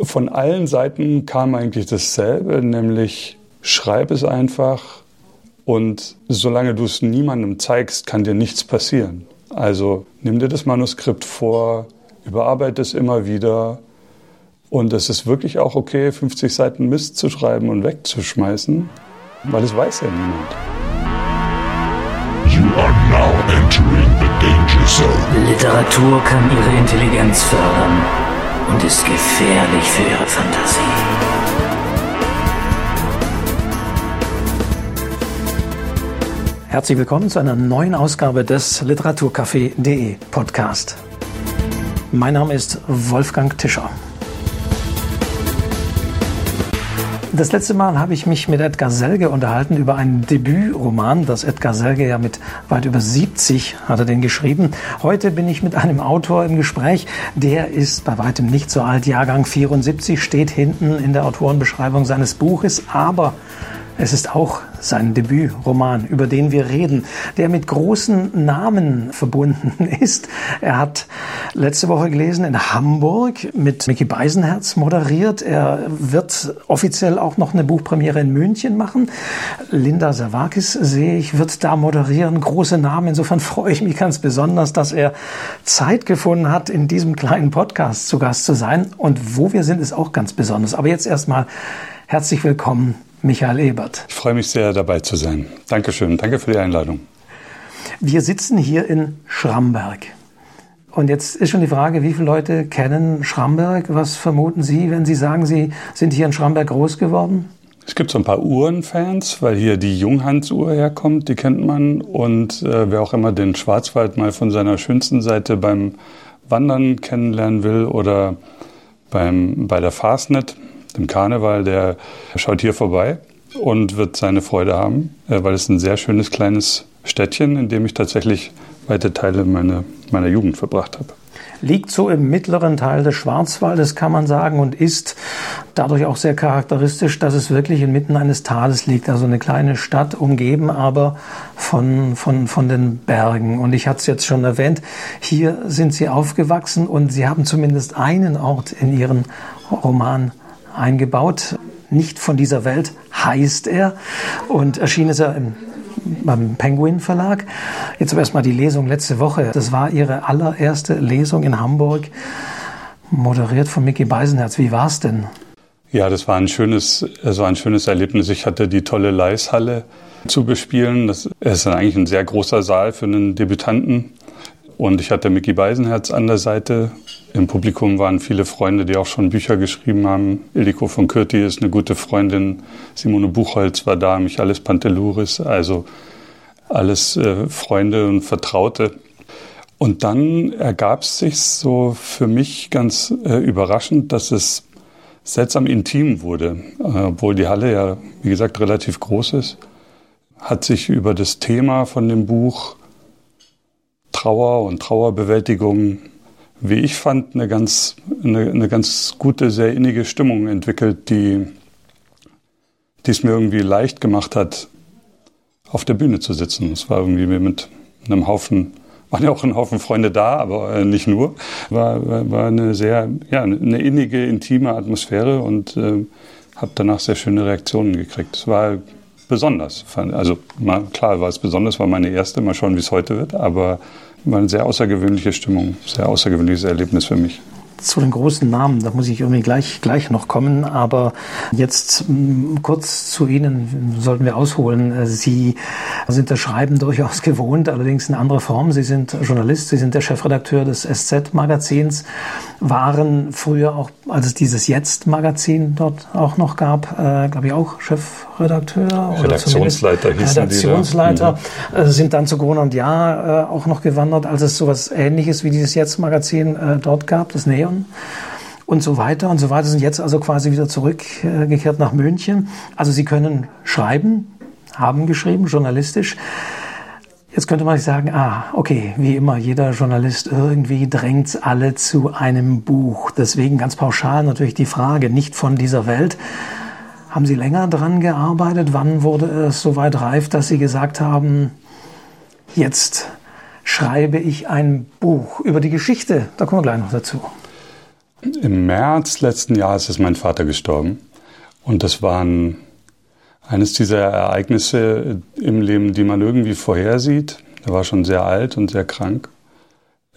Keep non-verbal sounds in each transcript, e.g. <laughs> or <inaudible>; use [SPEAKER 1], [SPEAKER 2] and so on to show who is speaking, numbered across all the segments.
[SPEAKER 1] Von allen Seiten kam eigentlich dasselbe, nämlich schreib es einfach und solange du es niemandem zeigst, kann dir nichts passieren. Also nimm dir das Manuskript vor, überarbeite es immer wieder und es ist wirklich auch okay, 50 Seiten Mist zu schreiben und wegzuschmeißen, weil es weiß ja niemand.
[SPEAKER 2] You are now entering the danger zone.
[SPEAKER 3] Literatur kann ihre Intelligenz fördern und ist gefährlich für ihre Fantasie.
[SPEAKER 4] Herzlich willkommen zu einer neuen Ausgabe des Literaturcafé.de Podcast. Mein Name ist Wolfgang Tischer. Das letzte Mal habe ich mich mit Edgar Selge unterhalten über einen Debütroman, das Edgar Selge ja mit weit über 70 hat er den geschrieben. Heute bin ich mit einem Autor im Gespräch, der ist bei weitem nicht so alt, Jahrgang 74, steht hinten in der Autorenbeschreibung seines Buches, aber es ist auch sein Debütroman, über den wir reden, der mit großen Namen verbunden <laughs> ist. Er hat letzte Woche gelesen in Hamburg mit Mickey Beisenherz moderiert. Er wird offiziell auch noch eine Buchpremiere in München machen. Linda Savakis sehe ich, wird da moderieren. Große Namen. Insofern freue ich mich ganz besonders, dass er Zeit gefunden hat, in diesem kleinen Podcast zu Gast zu sein. Und wo wir sind, ist auch ganz besonders. Aber jetzt erstmal herzlich willkommen Michael Ebert.
[SPEAKER 1] Ich freue mich sehr, dabei zu sein. Dankeschön. Danke für die Einladung.
[SPEAKER 4] Wir sitzen hier in Schramberg. Und jetzt ist schon die Frage, wie viele Leute kennen Schramberg? Was vermuten Sie, wenn Sie sagen, Sie sind hier in Schramberg groß geworden?
[SPEAKER 1] Es gibt so ein paar Uhrenfans, weil hier die Junghans-Uhr herkommt, die kennt man. Und äh, wer auch immer den Schwarzwald mal von seiner schönsten Seite beim Wandern kennenlernen will oder beim, bei der Fastnet, dem Karneval, der schaut hier vorbei und wird seine Freude haben, äh, weil es ein sehr schönes kleines Städtchen, in dem ich tatsächlich weite Teile meiner, meiner Jugend verbracht habe.
[SPEAKER 4] Liegt so im mittleren Teil des Schwarzwaldes, kann man sagen, und ist dadurch auch sehr charakteristisch, dass es wirklich inmitten eines Tales liegt. Also eine kleine Stadt, umgeben aber von, von, von den Bergen. Und ich hatte es jetzt schon erwähnt, hier sind Sie aufgewachsen und Sie haben zumindest einen Ort in Ihren Roman eingebaut. Nicht von dieser Welt heißt er und erschien ist er im, beim Penguin Verlag. Jetzt aber erstmal die Lesung letzte Woche. Das war ihre allererste Lesung in Hamburg, moderiert von Mickey Beisenherz. Wie war es denn?
[SPEAKER 1] Ja, das war ein schönes, das war ein schönes Erlebnis. Ich hatte die tolle Leishalle zu bespielen. Das ist eigentlich ein sehr großer Saal für einen Debütanten. Und ich hatte Mickey Beisenherz an der Seite. Im Publikum waren viele Freunde, die auch schon Bücher geschrieben haben. Ildiko von Kürti ist eine gute Freundin. Simone Buchholz war da, Michalis Panteluris. Also alles äh, Freunde und Vertraute. Und dann ergab es sich so für mich ganz äh, überraschend, dass es seltsam intim wurde. Äh, obwohl die Halle ja, wie gesagt, relativ groß ist, hat sich über das Thema von dem Buch Trauer und Trauerbewältigung, wie ich fand, eine ganz, eine, eine ganz gute, sehr innige Stimmung entwickelt, die, die es mir irgendwie leicht gemacht hat, auf der Bühne zu sitzen. Es war irgendwie mit einem Haufen, waren ja auch ein Haufen Freunde da, aber äh, nicht nur. War, war, eine sehr, ja, eine innige, intime Atmosphäre und äh, habe danach sehr schöne Reaktionen gekriegt. Es war besonders. Also mal, klar war es besonders, war meine erste. Mal schauen, wie es heute wird. Aber war eine sehr außergewöhnliche Stimmung, sehr außergewöhnliches Erlebnis für mich
[SPEAKER 4] zu den großen Namen, da muss ich irgendwie gleich, gleich noch kommen, aber jetzt mm, kurz zu Ihnen sollten wir ausholen. Sie sind das Schreiben durchaus <laughs> gewohnt, allerdings in anderer Form. Sie sind Journalist, Sie sind der Chefredakteur des SZ-Magazins, waren früher auch, als es dieses Jetzt-Magazin dort auch noch gab, äh, glaube ich auch Chefredakteur.
[SPEAKER 1] Redaktionsleiter hießen
[SPEAKER 4] Redaktionsleiter, die da. Mhm. Äh, sind dann zu Gruner und Jahr äh, auch noch gewandert, als es sowas ähnliches wie dieses Jetzt-Magazin äh, dort gab, das Bayern und so weiter und so weiter, sind jetzt also quasi wieder zurückgekehrt nach München. Also sie können schreiben, haben geschrieben, journalistisch. Jetzt könnte man sich sagen, ah, okay, wie immer, jeder Journalist irgendwie drängt alle zu einem Buch. Deswegen ganz pauschal natürlich die Frage, nicht von dieser Welt. Haben Sie länger dran gearbeitet? Wann wurde es so weit reif, dass Sie gesagt haben, jetzt schreibe ich ein Buch über die Geschichte? Da kommen wir gleich noch dazu.
[SPEAKER 1] Im März letzten Jahres ist mein Vater gestorben. Und das waren eines dieser Ereignisse im Leben, die man irgendwie vorhersieht. Er war schon sehr alt und sehr krank.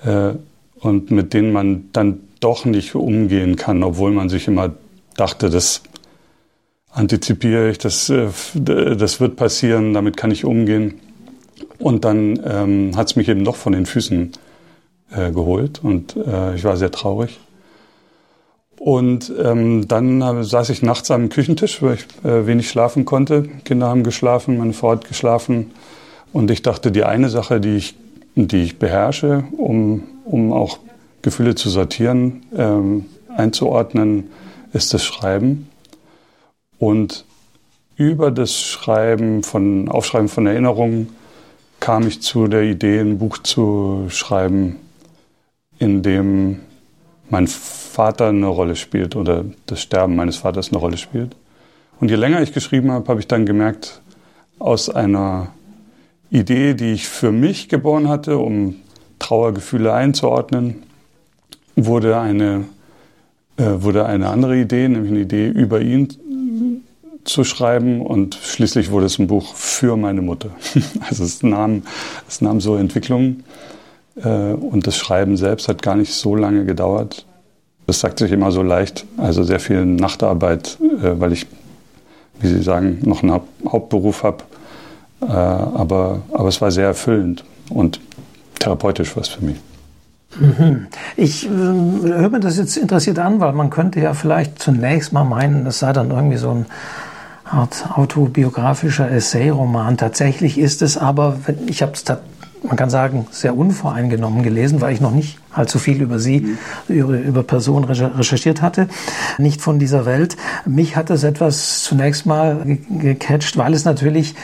[SPEAKER 1] Äh, und mit denen man dann doch nicht umgehen kann, obwohl man sich immer dachte, das antizipiere ich, das, äh, das wird passieren, damit kann ich umgehen. Und dann ähm, hat es mich eben doch von den Füßen äh, geholt und äh, ich war sehr traurig. Und ähm, dann äh, saß ich nachts am Küchentisch, weil ich äh, wenig schlafen konnte. Kinder haben geschlafen, meine Frau hat geschlafen. Und ich dachte, die eine Sache, die ich, die ich beherrsche, um, um auch Gefühle zu sortieren, ähm, einzuordnen, ist das Schreiben. Und über das Schreiben von Aufschreiben von Erinnerungen kam ich zu der Idee, ein Buch zu schreiben, in dem mein Vater eine Rolle spielt oder das Sterben meines Vaters eine Rolle spielt. Und je länger ich geschrieben habe, habe ich dann gemerkt, aus einer Idee, die ich für mich geboren hatte, um Trauergefühle einzuordnen, wurde eine, äh, wurde eine andere Idee, nämlich eine Idee über ihn zu schreiben und schließlich wurde es ein Buch für meine Mutter. <laughs> Also es nahm, es nahm so Entwicklungen äh, und das Schreiben selbst hat gar nicht so lange gedauert. Das sagt sich immer so leicht, also sehr viel Nachtarbeit, äh, weil ich, wie Sie sagen, noch einen Hauptberuf habe. Äh, aber, aber es war sehr erfüllend und therapeutisch was für mich.
[SPEAKER 4] Mhm. Ich äh, höre mir das jetzt interessiert an, weil man könnte ja vielleicht zunächst mal meinen, es sei dann irgendwie so ein Art autobiografischer Essay-Roman. Tatsächlich ist es aber, ich habe es man kann sagen, sehr unvoreingenommen gelesen, weil ich noch nicht allzu viel über sie, über, über Personen recherchiert hatte, nicht von dieser Welt. Mich hat es etwas zunächst mal gecatcht, weil es natürlich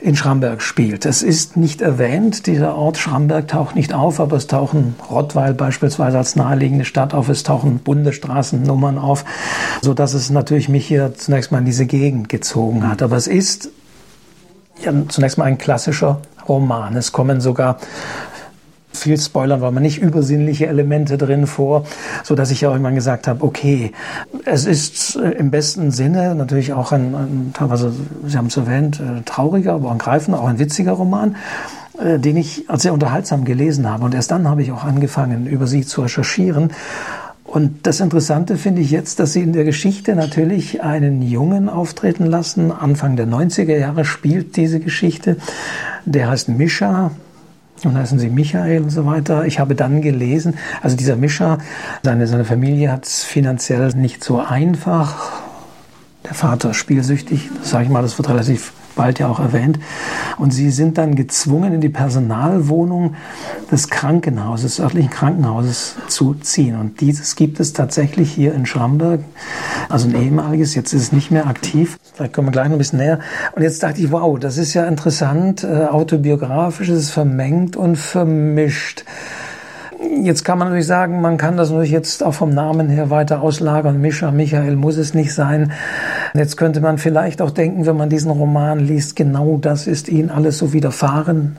[SPEAKER 4] in Schramberg spielt. Es ist nicht erwähnt, dieser Ort Schramberg taucht nicht auf, aber es tauchen Rottweil beispielsweise als naheliegende Stadt auf, es tauchen Bundesstraßennummern auf, so dass es natürlich mich hier zunächst mal in diese Gegend gezogen hat. Aber es ist zunächst mal ein klassischer Roman. Es kommen sogar viel Spoilern, weil man nicht übersinnliche Elemente drin vor, so dass ich ja irgendwann gesagt habe, okay, es ist äh, im besten Sinne natürlich auch ein, ein teilweise, Sie haben es erwähnt, äh, trauriger, aber auch ein greifender, auch ein witziger Roman äh, den ich sehr unterhaltsam gelesen habe. Und erst dann habe ich auch angefangen, über sie zu recherchieren. Und das Interessante finde ich jetzt, dass sie in der Geschichte natürlich einen Jungen auftreten lassen. Anfang der 90er Jahre spielt diese Geschichte. Der heißt Mischa. Und heißen sie Michael und so weiter. Ich habe dann gelesen, also dieser Mischa, seine, seine Familie hat es finanziell nicht so einfach. Der Vater spielsüchtig, das sage ich mal, das wird relativ bald ja auch erwähnt. Und sie sind dann gezwungen, in die Personalwohnung des Krankenhauses, des örtlichen Krankenhauses zu ziehen. Und dieses gibt es tatsächlich hier in Schramberg. Also ein ehemaliges, jetzt ist es nicht mehr aktiv. Vielleicht kommen wir gleich noch ein bisschen näher. Und jetzt dachte ich, wow, das ist ja interessant, äh, autobiografisch, es ist vermengt und vermischt. Jetzt kann man natürlich sagen, man kann das natürlich jetzt auch vom Namen her weiter auslagern. Mischa, Michael muss es nicht sein. Jetzt könnte man vielleicht auch denken, wenn man diesen Roman liest, genau das ist ihnen alles so widerfahren.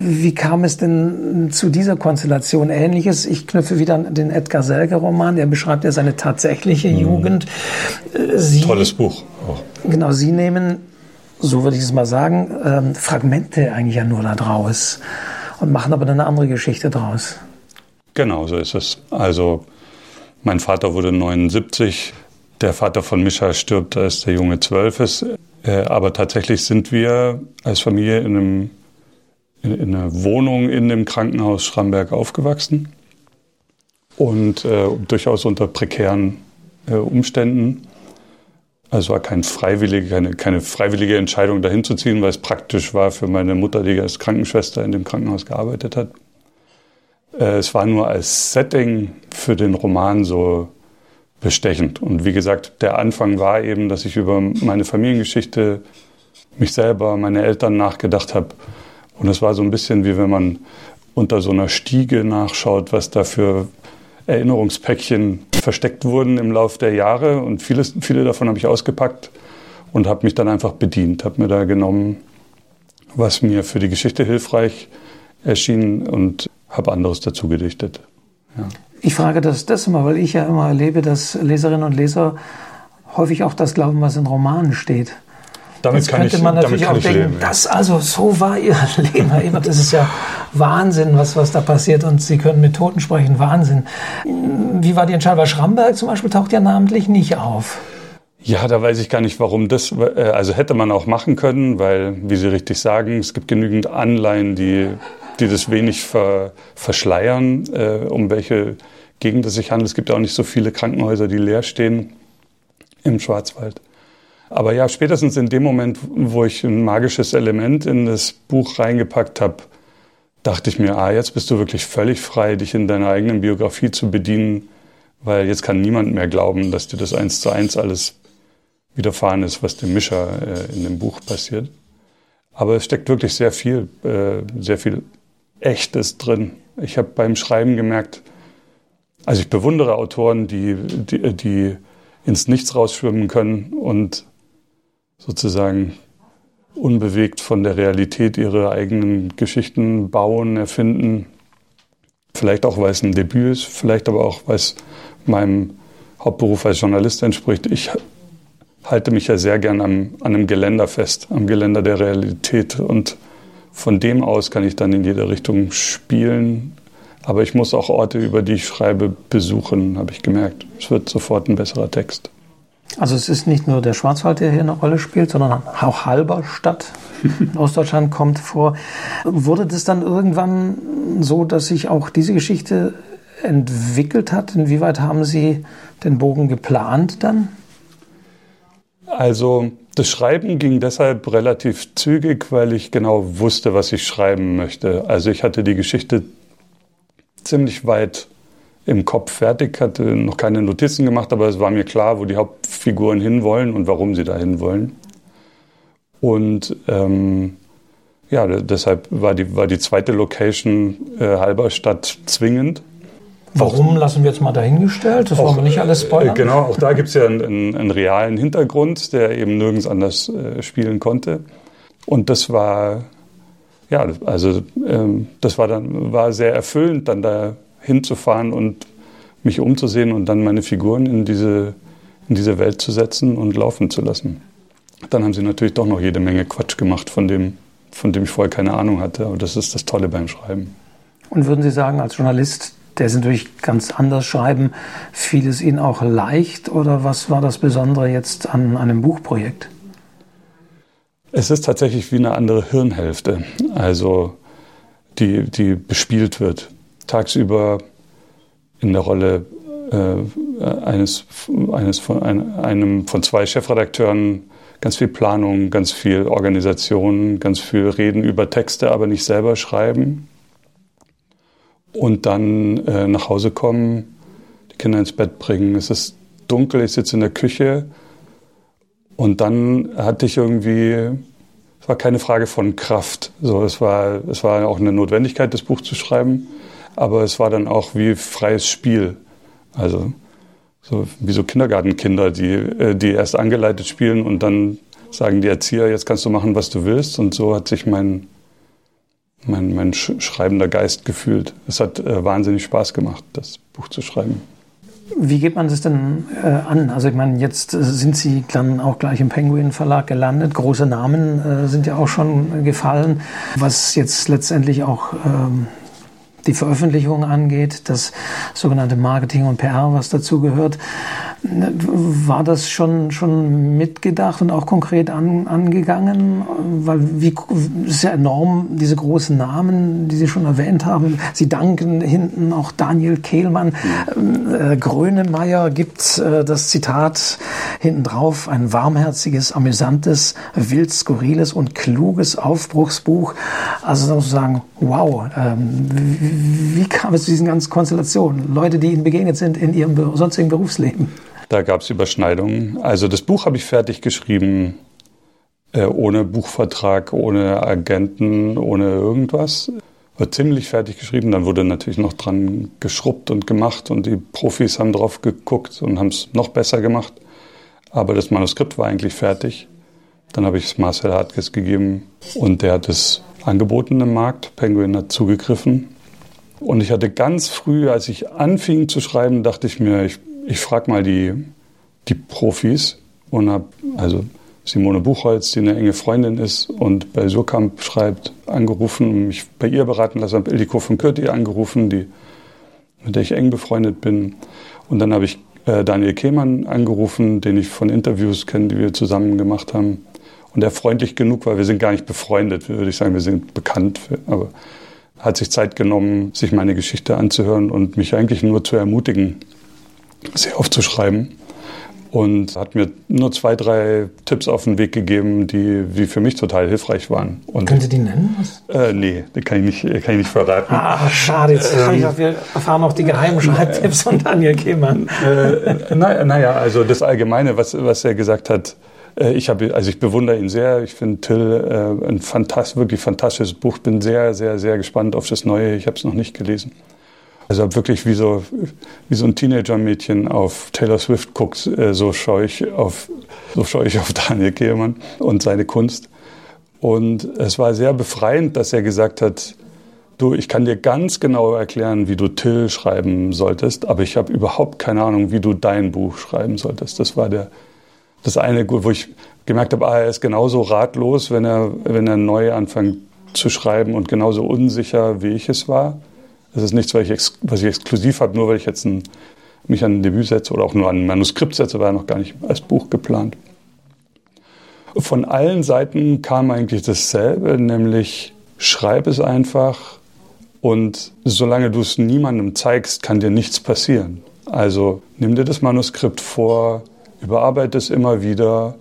[SPEAKER 4] Wie kam es denn zu dieser Konstellation? Ähnliches, ich knüpfe wieder an den Edgar Selger-Roman, der beschreibt ja seine tatsächliche mhm. Jugend.
[SPEAKER 1] Sie, Tolles Buch.
[SPEAKER 4] Oh. Genau, Sie nehmen, so würde ich es mal sagen, ähm, Fragmente eigentlich ja nur da draus und machen aber dann eine andere Geschichte draus.
[SPEAKER 1] Genau, so ist es. Also mein Vater wurde 79, der Vater von Mischa stirbt, als der Junge zwölf ist. Äh, aber tatsächlich sind wir als Familie in, einem, in, einer Wohnung in dem Krankenhaus Schramberg aufgewachsen und äh, durchaus unter prekären äh, Umständen. Also war kein freiwillige, keine, keine freiwillige Entscheidung, dahin zu ziehen, weil es praktisch war für meine Mutter, die als Krankenschwester in dem Krankenhaus gearbeitet hat. Äh, es war nur als Setting für den Roman so bestechend. Und wie gesagt, der Anfang war eben, dass ich über meine Familiengeschichte, mich selber, meine Eltern nachgedacht habe. Und es war so ein bisschen wie wenn man unter so einer Stiege nachschaut, was da für Erinnerungspäckchen versteckt wurden im Laufe der Jahre und vieles, viele davon habe ich ausgepackt und habe mich dann einfach bedient, habe mir da genommen, was mir für die Geschichte hilfreich erschien und habe anderes dazu gedichtet. Ja.
[SPEAKER 4] Ich frage das deshalb, weil ich ja immer erlebe, dass Leserinnen und Leser häufig auch das glauben, was in Romanen steht.
[SPEAKER 1] Damit
[SPEAKER 4] Jetzt
[SPEAKER 1] kann
[SPEAKER 4] könnte
[SPEAKER 1] ich,
[SPEAKER 4] man natürlich auch denken,
[SPEAKER 1] leben.
[SPEAKER 4] das also so war ihr <laughs> Leben. Herr Ebert, das ist ja Wahnsinn, was, was da passiert. Und Sie können mit Toten sprechen, Wahnsinn. Wie war die Entscheidung? Weil Schramberg zum Beispiel taucht ja namentlich nicht auf.
[SPEAKER 1] Ja, da weiß ich gar nicht, warum das, äh, also hätte man auch machen können, weil, wie Sie richtig sagen, es gibt genügend Anleihen, die, die das wenig ver, verschleiern, äh, um welche Gegend es sich handelt. Es gibt auch nicht so viele Krankenhäuser, die leer stehen im Schwarzwald. Aber ja, spätestens in dem Moment, wo ich ein magisches Element in das Buch reingepackt habe, dachte ich mir, ah, jetzt bist du wirklich völlig frei, dich in deiner eigenen Biografie zu bedienen, weil jetzt kann niemand mehr glauben, dass dir das eins zu eins alles widerfahren ist, was dem Mischer äh, in dem Buch passiert. Aber es steckt wirklich sehr viel, äh, sehr viel Echtes drin. Ich habe beim Schreiben gemerkt, also ich bewundere Autoren, die, die, die ins Nichts rausschwimmen können und sozusagen unbewegt von der Realität ihre eigenen Geschichten bauen, erfinden. Vielleicht auch, weil es ein Debüt ist, vielleicht aber auch, weil es meinem Hauptberuf als Journalist entspricht. Ich halte mich ja sehr gern am, an einem Geländer fest, am Geländer der Realität. Und von dem aus kann ich dann in jede Richtung spielen. Aber ich muss auch Orte, über die ich schreibe, besuchen, habe ich gemerkt. Es wird sofort ein besserer Text.
[SPEAKER 4] Also es ist nicht nur der Schwarzwald, der hier eine Rolle spielt, sondern auch Halberstadt <laughs> in Ostdeutschland kommt vor. Wurde das dann irgendwann so, dass sich auch diese Geschichte entwickelt hat? Inwieweit haben Sie den Bogen geplant dann?
[SPEAKER 1] Also das Schreiben ging deshalb relativ zügig, weil ich genau wusste, was ich schreiben möchte. Also ich hatte die Geschichte ziemlich weit im Kopf fertig, hatte noch keine Notizen gemacht, aber es war mir klar, wo die Hauptfiguren hinwollen und warum sie da hinwollen. Und ähm, ja, deshalb war die, war die zweite Location äh, Halberstadt zwingend.
[SPEAKER 4] Warum lassen wir jetzt mal dahingestellt? Das wollen wir nicht alles spoilern.
[SPEAKER 1] Äh, Genau, auch da gibt es ja einen, einen, einen realen Hintergrund, der eben nirgends anders äh, spielen konnte. Und das war, ja, also ähm, das war dann war sehr erfüllend, dann da hinzufahren und mich umzusehen und dann meine Figuren in diese, in diese Welt zu setzen und laufen zu lassen. Dann haben sie natürlich doch noch jede Menge Quatsch gemacht, von dem, von dem ich vorher keine Ahnung hatte. Aber das ist das Tolle beim Schreiben.
[SPEAKER 4] Und würden Sie sagen, als Journalist, der Sie natürlich ganz anders schreiben, fiel es Ihnen auch leicht oder was war das Besondere jetzt an einem Buchprojekt?
[SPEAKER 1] Es ist tatsächlich wie eine andere Hirnhälfte, also die, die bespielt wird. Tagsüber in der Rolle äh, eines, eines von ein, einem von zwei Chefredakteuren ganz viel Planung, ganz viel Organisation, ganz viel Reden über Texte, aber nicht selber schreiben. Und dann äh, nach Hause kommen, die Kinder ins Bett bringen. Es ist dunkel, ich sitze in der Küche. Und dann hatte ich irgendwie, es war keine Frage von Kraft. So, es, war, es war auch eine Notwendigkeit, das Buch zu schreiben. Aber es war dann auch wie freies Spiel. Also so wie so Kindergartenkinder, die, äh, die erst angeleitet spielen und dann sagen die Erzieher, jetzt kannst du machen, was du willst. Und so hat sich mein, mein, mein schreibender Geist gefühlt. Es hat äh, wahnsinnig Spaß gemacht, das Buch zu schreiben.
[SPEAKER 4] Wie geht man das denn äh, an? Also ich meine, jetzt sind Sie dann auch gleich im Penguin Verlag gelandet. Große Namen äh, sind ja auch schon gefallen. Was jetzt letztendlich auch ähm, die Veröffentlichung angeht, das sogenannte Marketing und PR, was dazu gehört. War das schon, schon mitgedacht und auch konkret an, angegangen? Weil wie, es ist ja enorm, diese großen Namen, die Sie schon erwähnt haben. Sie danken hinten auch Daniel Kehlmann. Äh, Grönemeyer gibt äh, das Zitat hinten drauf, ein warmherziges, amüsantes, wild skurriles und kluges Aufbruchsbuch. Also sozusagen, wow, ähm, wie, wie kam es zu diesen ganzen Konstellationen? Leute, die Ihnen begegnet sind in Ihrem sonstigen Berufsleben.
[SPEAKER 1] Da gab es Überschneidungen. Also das Buch habe ich fertig geschrieben, äh, ohne Buchvertrag, ohne Agenten, ohne irgendwas. War ziemlich fertig geschrieben. Dann wurde natürlich noch dran geschrubbt und gemacht und die Profis haben drauf geguckt und haben es noch besser gemacht. Aber das Manuskript war eigentlich fertig. Dann habe ich es Marcel Hartges gegeben und der hat es angeboten im Markt. Penguin hat zugegriffen Und ich hatte ganz früh, als ich anfing zu schreiben, dachte ich mir, ich, ich frage mal die, die Profis und habe also Simone Buchholz, die eine enge Freundin ist und bei Surkamp schreibt, angerufen, mich bei ihr beraten lassen, habe Ildiko von Kürti angerufen, die, mit der ich eng befreundet bin. Und dann habe ich äh, Daniel Kehmann angerufen, den ich von Interviews kenne, die wir zusammen gemacht haben. Und der freundlich genug war, wir sind gar nicht befreundet, würde ich sagen, wir sind bekannt, aber hat sich Zeit genommen, sich meine Geschichte anzuhören und mich eigentlich nur zu ermutigen, sie aufzuschreiben und hat mir nur zwei, drei Tipps auf den Weg gegeben, die, die für mich total hilfreich waren. Und,
[SPEAKER 4] Können Sie die nennen?
[SPEAKER 1] Äh, nee, die kann ich nicht, kann ich nicht verraten.
[SPEAKER 4] Ah, schade. Jetzt ähm, ich auch, wir erfahren noch die geheimen Schreibtipps von Daniel Kehmann.
[SPEAKER 1] Äh, naja, na also das Allgemeine, was, was er gesagt hat, äh, ich habe, also ich bewundere ihn sehr. Ich finde Till äh, ein fantast, wirklich fantastisches Buch. Bin sehr, sehr, sehr gespannt auf das Neue. Ich habe es noch nicht gelesen. Also wirklich wie so, wie so ein Teenager-Mädchen auf Taylor Swift guckt, äh, so schaue ich auf, so schaue ich auf <laughs> Daniel Kehlmann und seine Kunst. Und es war sehr befreiend, dass er gesagt hat, du, ich kann dir ganz genau erklären, wie du Till schreiben solltest, aber ich habe überhaupt keine Ahnung, wie du dein Buch schreiben solltest. Das war der, das eine, wo ich gemerkt habe, ah, er ist genauso ratlos, wenn er, wenn er neu anfängt zu schreiben und genauso unsicher, wie ich es war. Das ist nichts, was ich, was ich exklusiv habe, nur weil ich jetzt ein, mich an ein Debüt setze oder auch nur an ein Manuskript setze, war ja noch gar nicht als Buch geplant. Von allen Seiten kam eigentlich dasselbe, nämlich schreib es einfach und solange du es niemandem zeigst, kann dir nichts passieren. Also nimm dir das Manuskript vor, überarbeite es immer wieder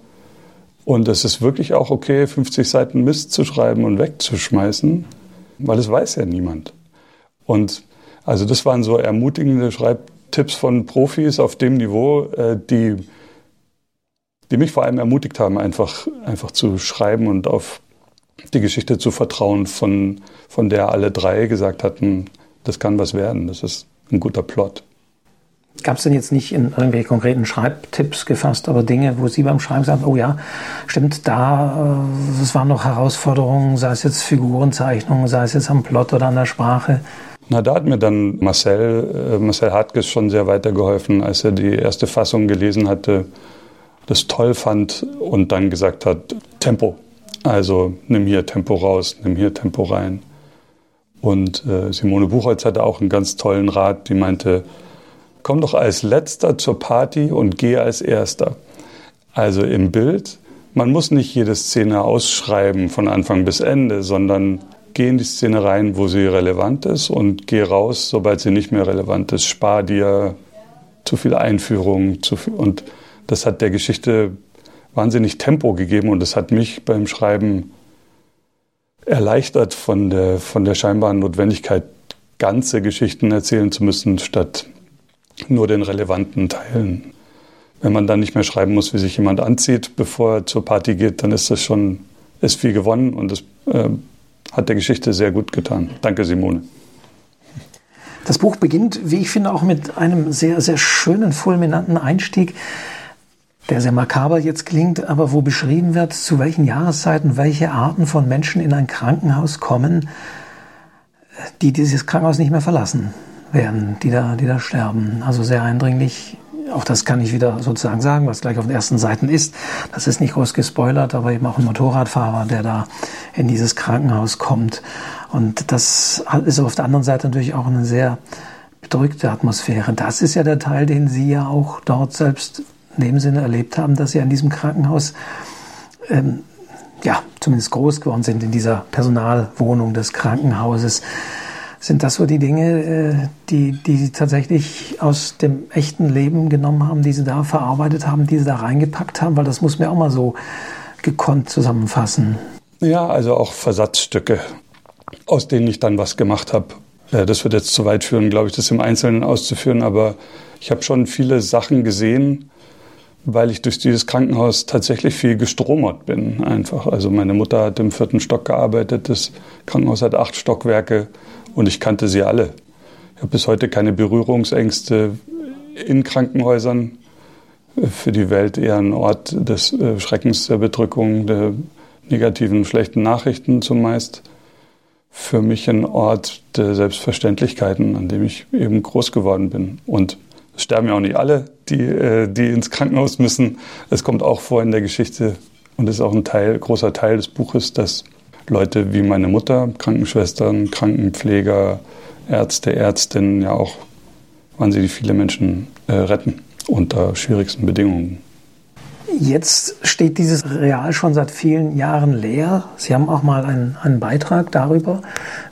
[SPEAKER 1] und es ist wirklich auch okay, 50 Seiten Mist zu schreiben und wegzuschmeißen, weil es weiß ja niemand. Und also das waren so ermutigende Schreibtipps von Profis auf dem Niveau, äh, die, die mich vor allem ermutigt haben, einfach, einfach zu schreiben und auf die Geschichte zu vertrauen, von, von der alle drei gesagt hatten, das kann was werden, das ist ein guter Plot.
[SPEAKER 4] Gab es denn jetzt nicht in irgendwelche konkreten Schreibtipps gefasst, aber Dinge, wo Sie beim Schreiben sagen, oh ja, stimmt, da, äh, es waren noch Herausforderungen, sei es jetzt Figurenzeichnungen, sei es jetzt am Plot oder an der Sprache?
[SPEAKER 1] Na, da hat mir dann Marcel, äh, Marcel Hartges schon sehr weitergeholfen, als er die erste Fassung gelesen hatte, das toll fand und dann gesagt hat, Tempo. Also nimm hier Tempo raus, nimm hier Tempo rein. Und äh, Simone Buchholz hatte auch einen ganz tollen Rat, die meinte, komm doch als letzter zur Party und geh als erster. Also im Bild, man muss nicht jede Szene ausschreiben von Anfang bis Ende, sondern geh in die Szene rein, wo sie relevant ist und geh raus, sobald sie nicht mehr relevant ist. Spar dir zu viel Einführung zu viel, und das hat der Geschichte wahnsinnig Tempo gegeben und das hat mich beim Schreiben erleichtert von der, von der scheinbaren Notwendigkeit, ganze Geschichten erzählen zu müssen, statt nur den relevanten Teilen. Wenn man dann nicht mehr schreiben muss, wie sich jemand anzieht, bevor er zur Party geht, dann ist das schon ist viel gewonnen und das äh, hat der Geschichte sehr gut getan. Danke, Simone.
[SPEAKER 4] Das Buch beginnt, wie ich finde, auch mit einem sehr, sehr schönen, fulminanten Einstieg, der sehr makaber jetzt klingt, aber wo beschrieben wird, zu welchen Jahreszeiten welche Arten von Menschen in ein Krankenhaus kommen, die dieses Krankenhaus nicht mehr verlassen werden, die da, die da sterben. Also sehr eindringlich auch das kann ich wieder sozusagen sagen, was gleich auf den ersten Seiten ist. Das ist nicht groß gespoilert, aber eben auch ein Motorradfahrer, der da in dieses Krankenhaus kommt. Und das ist auf der anderen Seite natürlich auch eine sehr bedrückte Atmosphäre. Das ist ja der Teil, den Sie ja auch dort selbst in dem Sinne erlebt haben, dass Sie in diesem Krankenhaus ähm, ja, zumindest groß geworden sind in dieser Personalwohnung des Krankenhauses. Sind das so die Dinge, äh, die, die Sie tatsächlich aus dem echten Leben genommen haben, die Sie da verarbeitet haben, die Sie da reingepackt haben? Weil das muss mir auch mal so gekonnt zusammenfassen.
[SPEAKER 1] Ja, also auch Versatzstücke, aus denen ich dann was gemacht habe. Das wird jetzt zu weit führen, glaube ich, das im Einzelnen auszuführen, aber ich habe schon viele Sachen gesehen, weil ich durch dieses Krankenhaus tatsächlich viel gestromert bin, einfach. Also meine Mutter hat im vierten Stock gearbeitet, das Krankenhaus hat acht Stockwerke und ich kannte sie alle. Ich habe bis heute keine Berührungsängste in Krankenhäusern. Für die Welt eher ein Ort des Schreckens, der Bedrückung, der negativen, schlechten Nachrichten zumeist. für mich ein Ort der Selbstverständlichkeiten, an dem ich eben groß geworden bin. Und es sterben ja auch nicht alle, die, äh, die ins Krankenhaus müssen. Es kommt auch vor in der Geschichte und ist auch ein Teil, großer Teil des Buches, dass Leute wie meine Mutter, Krankenschwestern, Krankenpfleger, Ärzte, Ärztinnen ja auch wahnsinnig viele Menschen äh, retten unter schwierigsten Bedingungen.
[SPEAKER 4] Jetzt steht dieses Real schon seit vielen Jahren leer. Sie haben auch mal einen, einen Beitrag darüber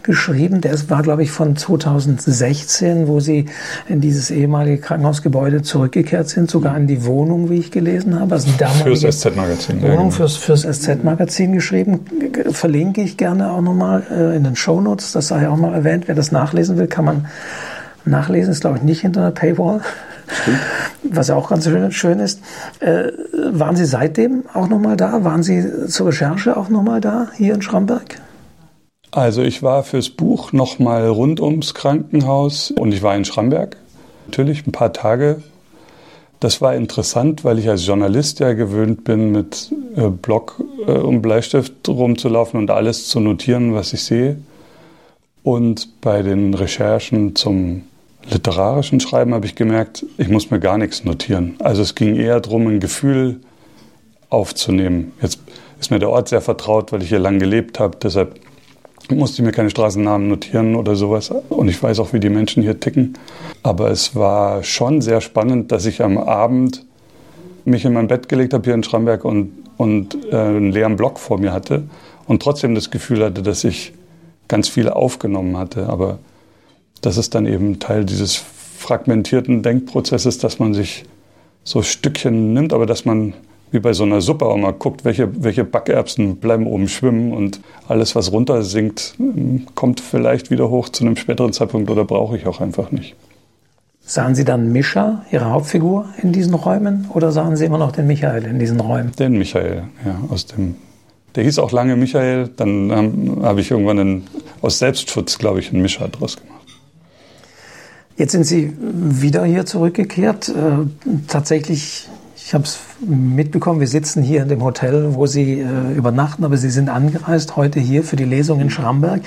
[SPEAKER 4] geschrieben. Der war, glaube ich, von 2016, wo Sie in dieses ehemalige Krankenhausgebäude zurückgekehrt sind, sogar in die Wohnung, wie ich gelesen habe.
[SPEAKER 1] Also fürs SZ-Magazin.
[SPEAKER 4] Wohnung ja, genau. fürs, fürs SZ-Magazin geschrieben. Verlinke ich gerne auch nochmal äh, in den Shownotes. Das sei auch mal erwähnt. Wer das nachlesen will, kann man nachlesen. Ist, glaube ich, nicht hinter einer Paywall. Stimmt. Was ja auch ganz schön, ist. Äh, waren Sie seitdem auch nochmal da? Waren Sie zur Recherche auch nochmal da, hier in Schramberg?
[SPEAKER 1] Also ich war fürs Buch nochmal rund ums Krankenhaus und ich war in Schramberg. Natürlich ein paar Tage. Das war interessant, weil ich als Journalist ja gewöhnt bin, mit äh, Block äh, und Bleistift rumzulaufen und alles zu notieren, was ich sehe. Und bei den Recherchen zum literarischen Schreiben habe ich gemerkt, ich muss mir gar nichts notieren. Also es ging eher darum, ein Gefühl aufzunehmen. Jetzt ist mir der Ort sehr vertraut, weil ich hier lang gelebt habe. Deshalb musste ich mir keine Straßennamen notieren oder sowas. Und ich weiß auch, wie die Menschen hier ticken. Aber es war schon sehr spannend, dass ich am Abend mich in mein Bett gelegt habe hier in Schramberg und, und äh, einen leeren Block vor mir hatte und trotzdem das Gefühl hatte, dass ich ganz viel aufgenommen hatte. Aber das ist dann eben Teil dieses fragmentierten Denkprozesses, dass man sich so Stückchen nimmt, aber dass man wie bei so einer Suppe auch mal guckt, welche, welche Backerbsen bleiben oben schwimmen und alles, was runter sinkt, kommt vielleicht wieder hoch zu einem späteren Zeitpunkt oder brauche ich auch einfach nicht.
[SPEAKER 4] Sahen Sie dann Mischa, Ihre Hauptfigur, in diesen Räumen oder sahen Sie immer noch den Michael in diesen Räumen?
[SPEAKER 1] Den Michael, ja, aus dem. Der hieß auch lange Michael, dann habe hab ich irgendwann einen, aus Selbstschutz, glaube ich, einen Mischa draus gemacht.
[SPEAKER 4] Jetzt sind Sie wieder hier zurückgekehrt. Äh, tatsächlich, ich habe es mitbekommen, wir sitzen hier in dem Hotel, wo Sie äh, übernachten, aber Sie sind angereist heute hier für die Lesung in Schramberg.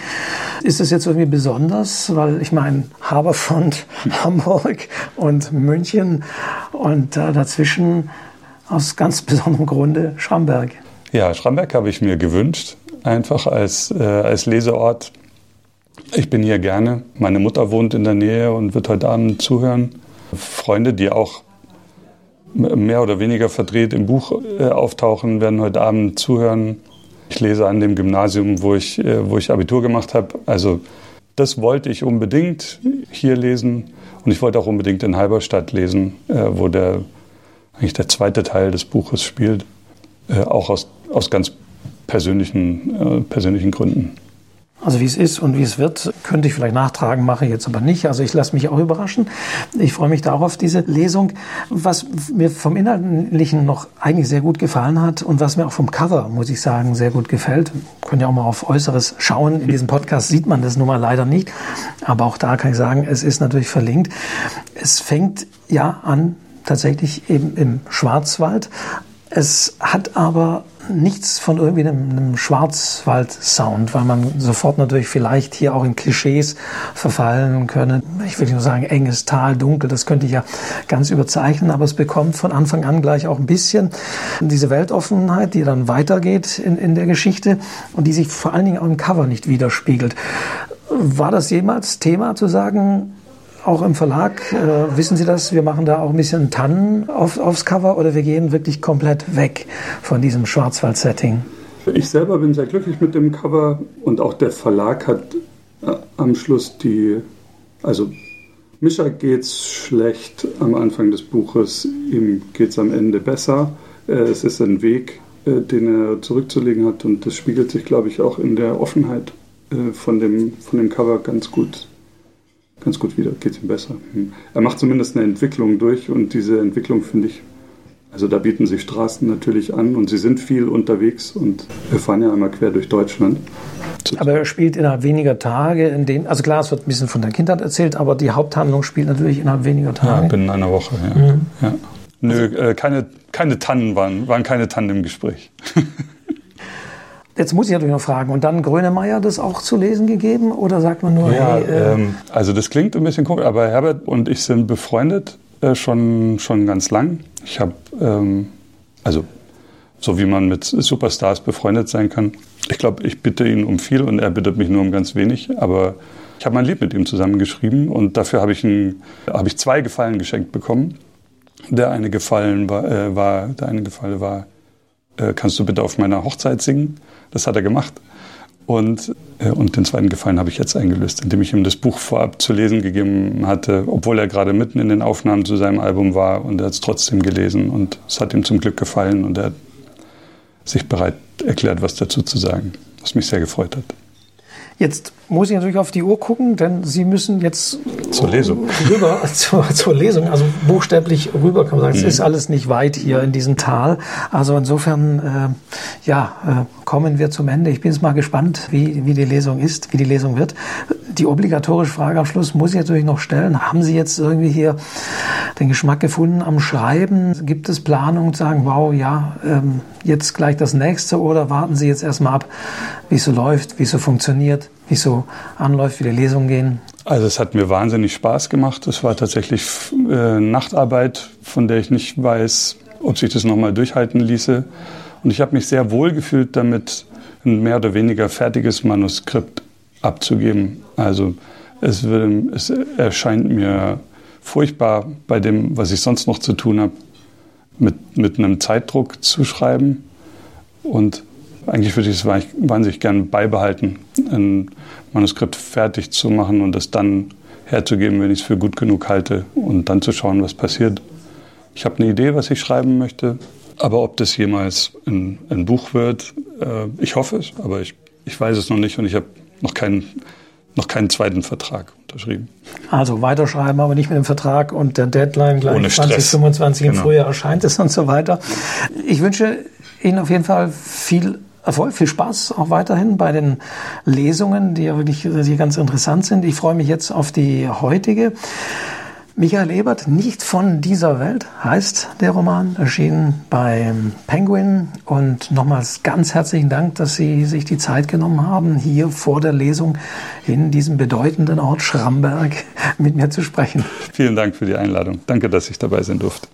[SPEAKER 4] Ist das jetzt irgendwie besonders? Weil ich meine, Haberfront, Hamburg und München und dazwischen aus ganz besonderem Grunde Schramberg.
[SPEAKER 1] Ja, Schramberg habe ich mir gewünscht, einfach als, äh, als Leseort ich bin hier gerne. Meine Mutter wohnt in der Nähe und wird heute Abend zuhören. Freunde, die auch mehr oder weniger verdreht im Buch äh, auftauchen, werden heute Abend zuhören. Ich lese an dem Gymnasium, wo ich, äh, wo ich Abitur gemacht habe. Also das wollte ich unbedingt hier lesen. Und ich wollte auch unbedingt in Halberstadt lesen, äh, wo der, eigentlich der zweite Teil des Buches spielt. Auch aus, aus ganz persönlichen, persönlichen Gründen.
[SPEAKER 4] Also wie es ist und wie es wird, könnte ich vielleicht nachtragen, mache ich jetzt aber nicht. Also ich lasse mich auch überraschen. Ich freue mich darauf, diese Lesung. Was mir vom Inhaltlichen noch eigentlich sehr gut gefallen hat und was mir auch vom Cover, muss ich sagen, sehr gut gefällt. Können ja auch mal auf Äußeres schauen. In diesem Podcast sieht man das nun mal leider nicht. Aber auch da kann ich sagen, es ist natürlich verlinkt. Es fängt ja an, tatsächlich eben im Schwarzwald. Es hat aber nichts von irgendwie einem, einem Schwarzwald-Sound, weil man sofort natürlich vielleicht hier auch in Klischees verfallen können. Ich will nur sagen, enges Tal, dunkel, das könnte ich ja ganz überzeichnen, aber es bekommt von Anfang an gleich auch ein bisschen diese Weltoffenheit, die dann weitergeht in, in der Geschichte und die sich vor allen Dingen auch im Cover nicht widerspiegelt. War das jemals Thema zu sagen, auch im Verlag, äh, wissen Sie das, wir machen da auch ein bisschen Tannen auf, aufs Cover oder wir gehen wirklich komplett weg von diesem Schwarzwald-Setting?
[SPEAKER 1] Ich selber bin sehr glücklich mit dem Cover und auch der Verlag hat äh, am Schluss die, also Mischa geht's schlecht am Anfang des Buches, ihm geht es am Ende besser. Äh, es ist ein Weg, äh, den er zurückzulegen hat und das spiegelt sich, glaube ich, auch in der Offenheit äh, von, dem, von dem Cover ganz gut ganz gut wieder, geht es ihm besser. Hm. Er macht zumindest eine Entwicklung durch und diese Entwicklung finde ich, also da bieten sich Straßen natürlich an und sie sind viel unterwegs und wir fahren ja einmal quer durch Deutschland.
[SPEAKER 4] Aber er spielt innerhalb weniger Tage, in denen, also klar, es wird ein bisschen von der Kindheit erzählt, aber die Haupthandlung spielt natürlich innerhalb weniger Tage.
[SPEAKER 1] Ja, binnen einer Woche, ja. Mhm. ja. Nö, äh, keine, keine Tannen waren, waren keine Tannen im Gespräch. <laughs>
[SPEAKER 4] Jetzt muss ich natürlich noch fragen, und dann Grönemeyer das auch zu lesen gegeben oder sagt man nur,
[SPEAKER 1] Ja,
[SPEAKER 4] hey, äh,
[SPEAKER 1] ähm, also das klingt ein bisschen komisch, aber Herbert und ich sind befreundet äh, schon, schon ganz lang. Ich habe, ähm, also so wie man mit Superstars befreundet sein kann. Ich glaube, ich bitte ihn um viel und er bittet mich nur um ganz wenig, aber ich habe mein Lied mit ihm zusammen geschrieben und dafür habe ich, ein, habe ich zwei Gefallen geschenkt bekommen. Der eine Gefallen war, äh, war der eine Gefallen war, kannst du bitte auf meiner Hochzeit singen? Das hat er gemacht. Und, äh, und den zweiten Gefallen habe ich jetzt eingelöst, indem ich ihm das Buch vorab zu lesen gegeben hatte, obwohl er gerade mitten in den Aufnahmen zu seinem Album war und er hat es trotzdem gelesen und es hat ihm zum Glück gefallen und er hat sich bereit erklärt, was dazu zu sagen, was mich sehr gefreut hat.
[SPEAKER 4] Jetzt muss ich natürlich auf die Uhr gucken, denn Sie müssen jetzt
[SPEAKER 1] Zur Lesung.
[SPEAKER 4] rüber <laughs> zur, zur Lesung, also buchstäblich rüber kann man sagen. Es ist alles nicht weit hier in diesem Tal. Also insofern, äh, ja, äh, kommen wir zum Ende. Ich bin jetzt mal gespannt, wie, wie die Lesung ist, wie die Lesung wird. Die obligatorische Frage am Schluss muss ich natürlich noch stellen. Haben Sie jetzt irgendwie hier den Geschmack gefunden am Schreiben? Gibt es Planung zu sagen, wow, ja, ähm, jetzt gleich das nächste oder warten Sie jetzt erstmal ab, wie es so läuft, wie es so funktioniert, wie es so anläuft, wie die Lesungen gehen?
[SPEAKER 1] Also es hat mir wahnsinnig Spaß gemacht. Es war tatsächlich äh, Nachtarbeit, von der ich nicht weiß, ob sich das nochmal durchhalten ließe. Und ich habe mich sehr wohl gefühlt damit, ein mehr oder weniger fertiges Manuskript abzugeben. Also es, will, es erscheint mir furchtbar bei dem, was ich sonst noch zu tun habe, mit, mit einem Zeitdruck zu schreiben. Und eigentlich würde ich es wahnsinnig gern beibehalten, ein Manuskript fertig zu machen und es dann herzugeben, wenn ich es für gut genug halte und dann zu schauen, was passiert. Ich habe eine Idee, was ich schreiben möchte, aber ob das jemals ein, ein Buch wird, äh, ich hoffe es, aber ich, ich weiß es noch nicht und ich habe noch keinen, noch keinen zweiten Vertrag unterschrieben.
[SPEAKER 4] Also weiterschreiben, aber nicht mit dem Vertrag und der Deadline gleich
[SPEAKER 1] Ohne Stress.
[SPEAKER 4] 2025 im
[SPEAKER 1] Genau.
[SPEAKER 4] Frühjahr erscheint es und so weiter. Ich wünsche Ihnen auf jeden Fall viel Erfolg, viel Spaß auch weiterhin bei den Lesungen, die ja wirklich die ganz interessant sind. Ich freue mich jetzt auf die heutige. Michael Ebert, nicht von dieser Welt, heißt der Roman, erschienen beim Penguin. Und nochmals ganz herzlichen Dank, dass Sie sich die Zeit genommen haben, hier vor der Lesung in diesem bedeutenden Ort Schramberg <laughs> mit mir zu sprechen.
[SPEAKER 1] Vielen Dank für die Einladung. Danke, dass ich dabei sein durfte.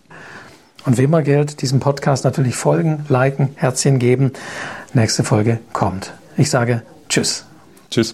[SPEAKER 4] Und wem mal Geld, diesem Podcast natürlich folgen, liken, Herzchen geben. Nächste Folge kommt. Ich sage Tschüss.
[SPEAKER 1] Tschüss.